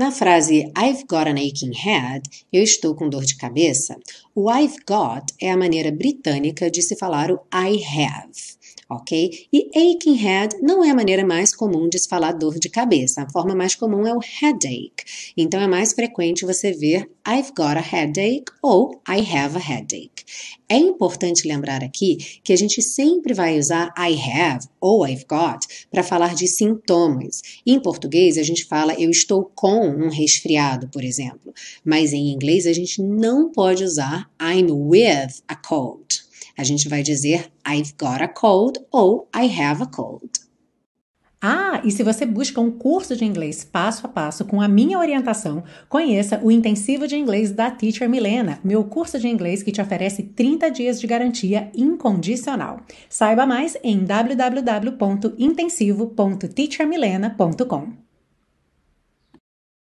Na frase I've got an aching head, eu estou com dor de cabeça, o I've got é a maneira britânica de se falar o I have ok? E aching head não é a maneira mais comum de se falar dor de cabeça. A forma mais comum é o headache. Então é mais frequente você ver I've got a headache ou I have a headache. É importante lembrar aqui que a gente sempre vai usar I have ou I've got para falar de sintomas. Em português, a gente fala eu estou com um resfriado, por exemplo. Mas em inglês, a gente não pode usar I'm with a cold. A gente vai dizer I've got a cold ou I have a cold. Ah, e se você busca um curso de inglês passo a passo com a minha orientação, conheça o Intensivo de Inglês da Teacher Milena, meu curso de inglês que te oferece 30 dias de garantia incondicional. Saiba mais em www.intensivo.teachermilena.com.